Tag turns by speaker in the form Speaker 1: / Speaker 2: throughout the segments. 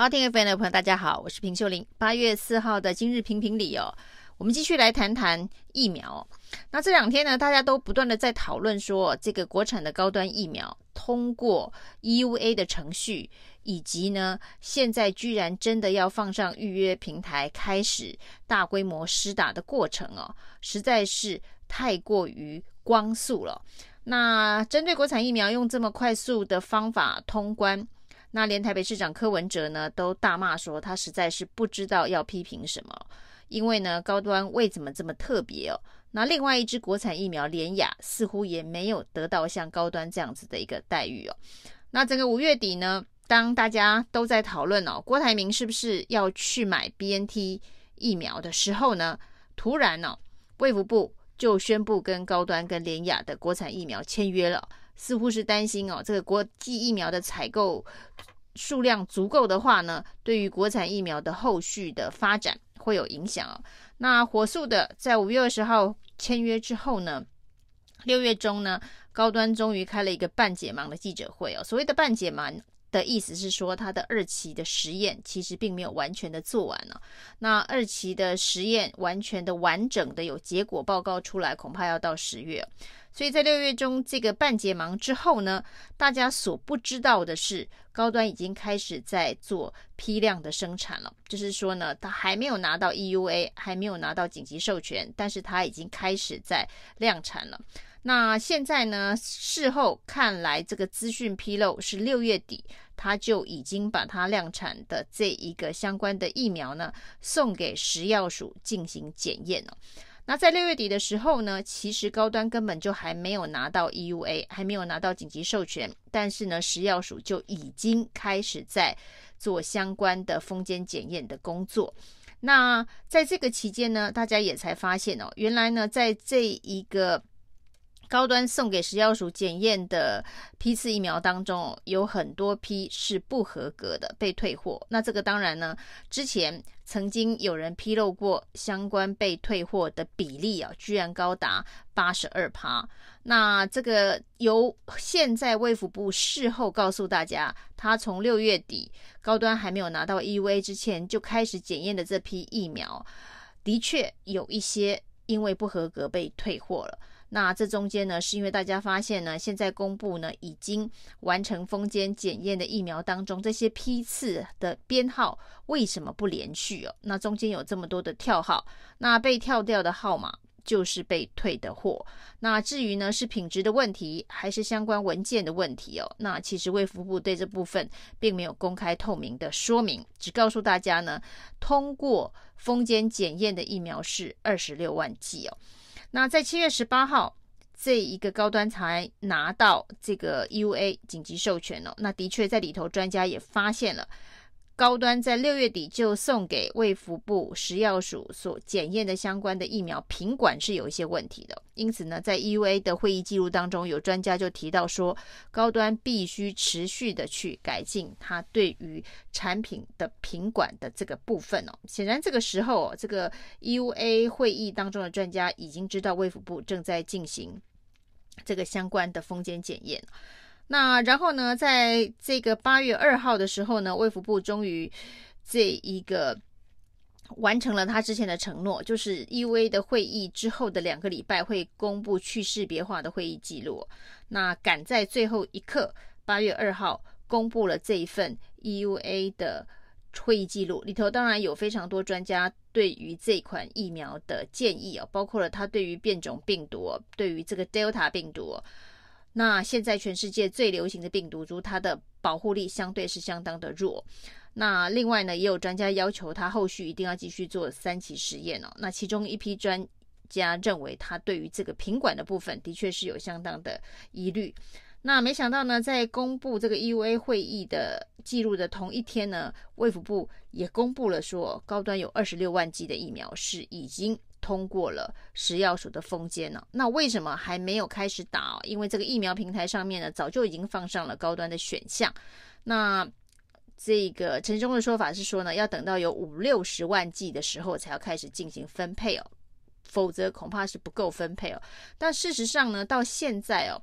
Speaker 1: 好，听 FM 的朋友，大家好，我是平秀玲。八月四号的今日评评理哦，我们继续来谈谈疫苗。那这两天呢，大家都不断的在讨论说，这个国产的高端疫苗通过 EUA 的程序，以及呢，现在居然真的要放上预约平台，开始大规模施打的过程哦，实在是太过于光速了。那针对国产疫苗用这么快速的方法通关。那连台北市长柯文哲呢都大骂说，他实在是不知道要批评什么，因为呢高端为什么这么特别哦？那另外一支国产疫苗联雅似乎也没有得到像高端这样子的一个待遇哦。那整个五月底呢，当大家都在讨论哦，郭台铭是不是要去买 BNT 疫苗的时候呢，突然、哦，卫福部就宣布跟高端跟联雅的国产疫苗签约了。似乎是担心哦，这个国际疫苗的采购数量足够的话呢，对于国产疫苗的后续的发展会有影响哦。那火速的在五月二十号签约之后呢，六月中呢，高端终于开了一个半解盲的记者会哦。所谓的半解盲的意思是说，它的二期的实验其实并没有完全的做完呢。那二期的实验完全的完整的有结果报告出来，恐怕要到十月。所以在六月中这个半解盲之后呢，大家所不知道的是，高端已经开始在做批量的生产了。就是说呢，他还没有拿到 EUA，还没有拿到紧急授权，但是他已经开始在量产了。那现在呢，事后看来，这个资讯披露是六月底，他就已经把它量产的这一个相关的疫苗呢，送给食药署进行检验了。那在六月底的时候呢，其实高端根本就还没有拿到 EUA，还没有拿到紧急授权，但是呢，食药署就已经开始在做相关的封检检验的工作。那在这个期间呢，大家也才发现哦，原来呢，在这一个。高端送给食药署检验的批次疫苗当中，有很多批是不合格的，被退货。那这个当然呢，之前曾经有人披露过相关被退货的比例啊，居然高达八十二趴。那这个由现在卫福部事后告诉大家，他从六月底高端还没有拿到 EUA 之前就开始检验的这批疫苗，的确有一些因为不合格被退货了。那这中间呢，是因为大家发现呢，现在公布呢，已经完成封检检验的疫苗当中，这些批次的编号为什么不连续哦？那中间有这么多的跳号，那被跳掉的号码就是被退的货。那至于呢，是品质的问题，还是相关文件的问题哦？那其实卫福部对这部分并没有公开透明的说明，只告诉大家呢，通过封检检验的疫苗是二十六万剂哦。那在七月十八号，这一个高端才拿到这个 EUA 紧急授权哦。那的确在里头，专家也发现了。高端在六月底就送给卫福部食药署所检验的相关的疫苗品管是有一些问题的，因此呢，在 EUA 的会议记录当中，有专家就提到说，高端必须持续的去改进它对于产品的品管的这个部分哦。显然这个时候，这个 EUA 会议当中的专家已经知道卫福部正在进行这个相关的封检检验。那然后呢，在这个八月二号的时候呢，卫福部终于这一个完成了他之前的承诺，就是 EUA 的会议之后的两个礼拜会公布去识别化的会议记录。那赶在最后一刻，八月二号公布了这一份 EUA 的会议记录，里头当然有非常多专家对于这款疫苗的建议哦，包括了他对于变种病毒，对于这个 Delta 病毒。那现在全世界最流行的病毒株，它的保护力相对是相当的弱。那另外呢，也有专家要求他后续一定要继续做三期实验哦。那其中一批专家认为，他对于这个品管的部分的确是有相当的疑虑。那没想到呢，在公布这个 EUA 会议的记录的同一天呢，卫福部也公布了说，高端有二十六万剂的疫苗是已经。通过了食药署的封检呢，那为什么还没有开始打？因为这个疫苗平台上面呢，早就已经放上了高端的选项。那这个陈忠的说法是说呢，要等到有五六十万剂的时候才要开始进行分配哦，否则恐怕是不够分配哦。但事实上呢，到现在哦，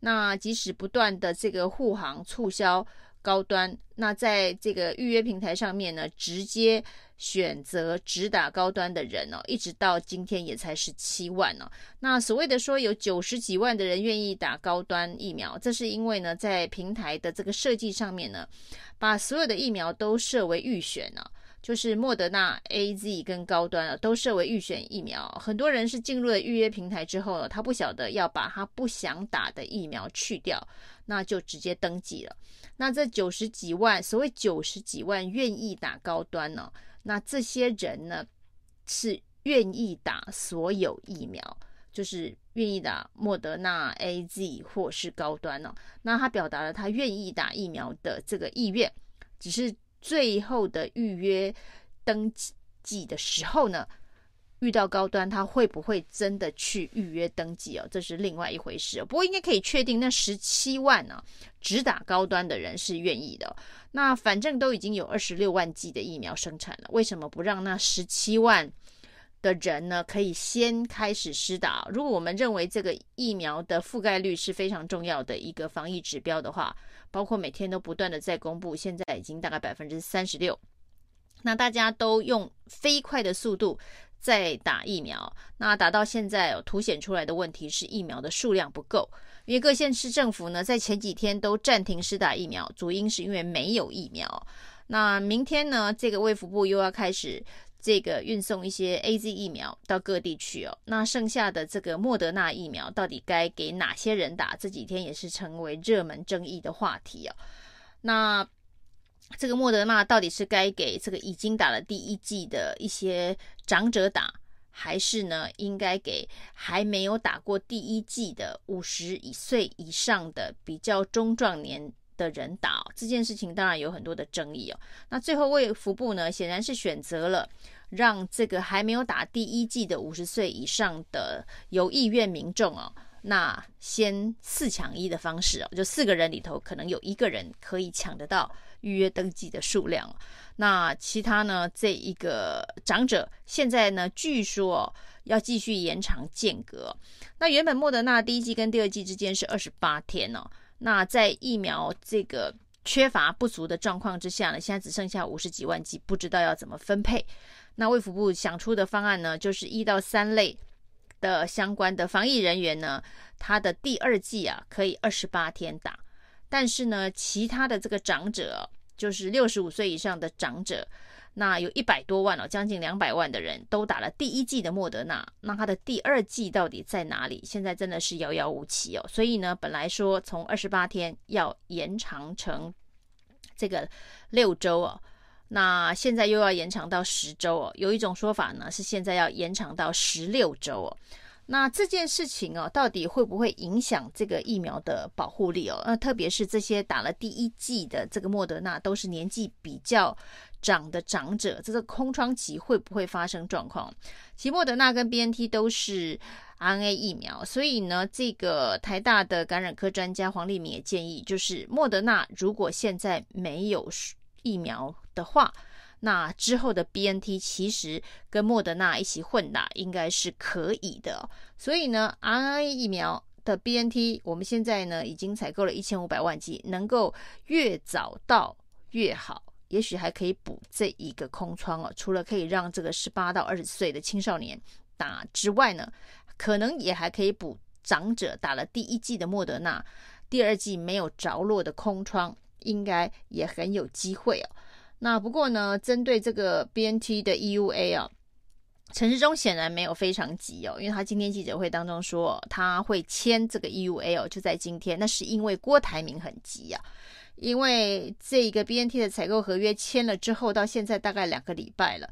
Speaker 1: 那即使不断的这个护航促销高端。那在这个预约平台上面呢，直接选择只打高端的人哦，一直到今天也才十七万哦。那所谓的说有九十几万的人愿意打高端疫苗，这是因为呢，在平台的这个设计上面呢，把所有的疫苗都设为预选呢。就是莫德纳、AZ 跟高端啊，都设为预选疫苗。很多人是进入了预约平台之后呢，他不晓得要把他不想打的疫苗去掉，那就直接登记了。那这九十几万，所谓九十几万愿意打高端呢，那这些人呢是愿意打所有疫苗，就是愿意打莫德纳、AZ 或是高端哦。那他表达了他愿意打疫苗的这个意愿，只是。最后的预约登记的时候呢，遇到高端，他会不会真的去预约登记哦？这是另外一回事。不过应该可以确定，那十七万呢，只打高端的人是愿意的。那反正都已经有二十六万剂的疫苗生产了，为什么不让那十七万的人呢，可以先开始施打？如果我们认为这个疫苗的覆盖率是非常重要的一个防疫指标的话，包括每天都不断的在公布，现在已经大概百分之三十六。那大家都用飞快的速度在打疫苗，那打到现在，凸显出来的问题是疫苗的数量不够。因为各县市政府呢，在前几天都暂停施打疫苗，主因是因为没有疫苗。那明天呢，这个卫福部又要开始。这个运送一些 AZ 疫苗到各地去哦，那剩下的这个莫德纳疫苗到底该给哪些人打？这几天也是成为热门争议的话题哦。那这个莫德纳到底是该给这个已经打了第一剂的一些长者打，还是呢应该给还没有打过第一剂的五十以岁以上的比较中壮年的人打？这件事情当然有很多的争议哦。那最后卫福部呢，显然是选择了。让这个还没有打第一剂的五十岁以上的有意愿民众哦，那先四抢一的方式哦，就四个人里头可能有一个人可以抢得到预约登记的数量。那其他呢，这一个长者现在呢，据说要继续延长间隔。那原本莫德纳第一剂跟第二剂之间是二十八天哦，那在疫苗这个缺乏不足的状况之下呢，现在只剩下五十几万剂，不知道要怎么分配。那卫福部想出的方案呢，就是一到三类的相关的防疫人员呢，他的第二剂啊可以二十八天打，但是呢，其他的这个长者，就是六十五岁以上的长者，那有一百多万哦，将近两百万的人都打了第一剂的莫德纳，那他的第二剂到底在哪里？现在真的是遥遥无期哦。所以呢，本来说从二十八天要延长成这个六周哦。那现在又要延长到十周哦，有一种说法呢是现在要延长到十六周哦。那这件事情哦，到底会不会影响这个疫苗的保护力哦？那特别是这些打了第一剂的这个莫德纳，都是年纪比较长的长者，这个空窗期会不会发生状况？其莫德纳跟 BNT 都是 RNA 疫苗，所以呢，这个台大的感染科专家黄立明也建议，就是莫德纳如果现在没有。疫苗的话，那之后的 BNT 其实跟莫德纳一起混打应该是可以的。所以呢，RNA 疫苗的 BNT 我们现在呢已经采购了一千五百万剂，能够越早到越好，也许还可以补这一个空窗哦。除了可以让这个十八到二十岁的青少年打之外呢，可能也还可以补长者打了第一剂的莫德纳，第二剂没有着落的空窗。应该也很有机会哦。那不过呢，针对这个 BNT 的 EUA 啊，陈世忠显然没有非常急哦，因为他今天记者会当中说他会签这个 EUA，就在今天。那是因为郭台铭很急啊，因为这个 BNT 的采购合约签了之后，到现在大概两个礼拜了，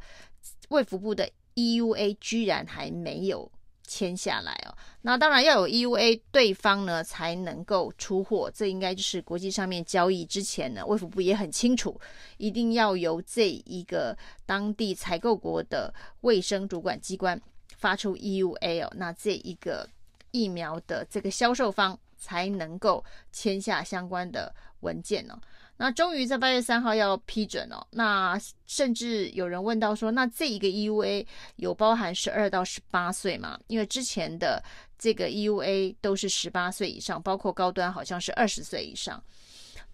Speaker 1: 卫福部的 EUA 居然还没有。签下来哦，那当然要有 EUA，对方呢才能够出货。这应该就是国际上面交易之前呢，卫福部也很清楚，一定要由这一个当地采购国的卫生主管机关发出 EUA 哦，那这一个疫苗的这个销售方才能够签下相关的文件哦。那终于在八月三号要批准了，那甚至有人问到说，那这一个 EUA 有包含十二到十八岁吗？因为之前的这个 EUA 都是十八岁以上，包括高端好像是二十岁以上。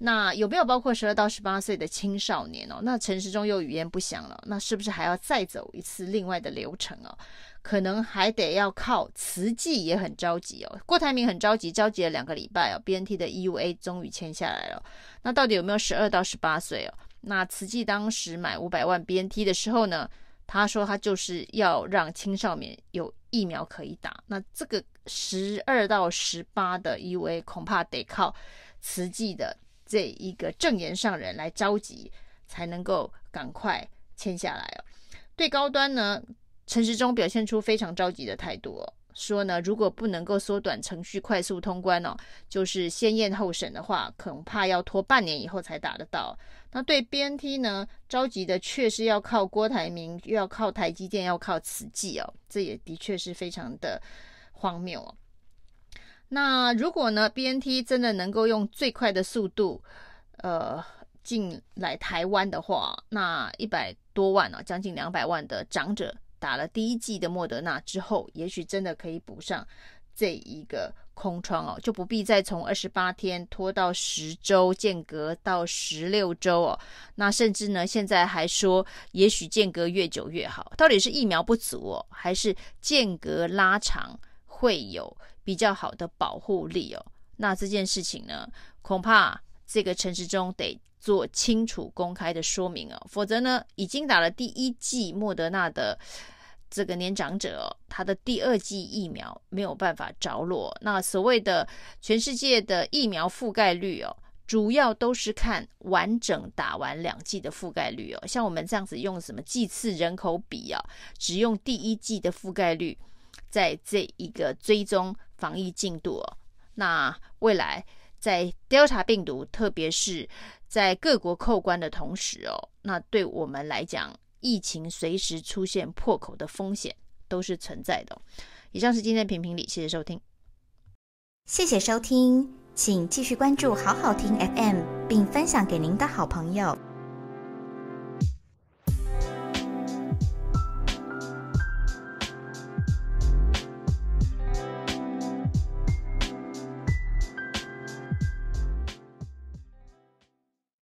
Speaker 1: 那有没有包括十二到十八岁的青少年哦？那陈时中又语焉不详了，那是不是还要再走一次另外的流程哦？可能还得要靠慈济也很着急哦。郭台铭很着急，着急了两个礼拜哦。BNT 的 EUA 终于签下来了，那到底有没有十二到十八岁哦？那慈济当时买五百万 BNT 的时候呢，他说他就是要让青少年有疫苗可以打。那这个十二到十八的 EUA 恐怕得靠慈济的。这一个证言上人来着急，才能够赶快签下来哦。对高端呢，陈时中表现出非常着急的态度哦，说呢，如果不能够缩短程序，快速通关哦，就是先验后审的话，恐怕要拖半年以后才打得到。那对 BNT 呢，着急的确是要靠郭台铭，又要靠台积电，要靠慈济哦，这也的确是非常的荒谬哦。那如果呢，BNT 真的能够用最快的速度，呃，进来台湾的话，那一百多万啊，将近两百万的长者打了第一剂的莫德纳之后，也许真的可以补上这一个空窗哦，就不必再从二十八天拖到十周，间隔到十六周哦。那甚至呢，现在还说，也许间隔越久越好。到底是疫苗不足哦，还是间隔拉长会有？比较好的保护力哦，那这件事情呢，恐怕这个陈时中得做清楚公开的说明哦，否则呢，已经打了第一剂莫德纳的这个年长者哦，他的第二剂疫苗没有办法着落。那所谓的全世界的疫苗覆盖率哦，主要都是看完整打完两剂的覆盖率哦，像我们这样子用什么剂次人口比啊，只用第一剂的覆盖率，在这一个追踪。防疫进度哦，那未来在 Delta 病毒，特别是在各国扣关的同时哦，那对我们来讲，疫情随时出现破口的风险都是存在的。以上是今天的评评理，谢谢收听，
Speaker 2: 谢谢收听，请继续关注好好听 FM，并分享给您的好朋友。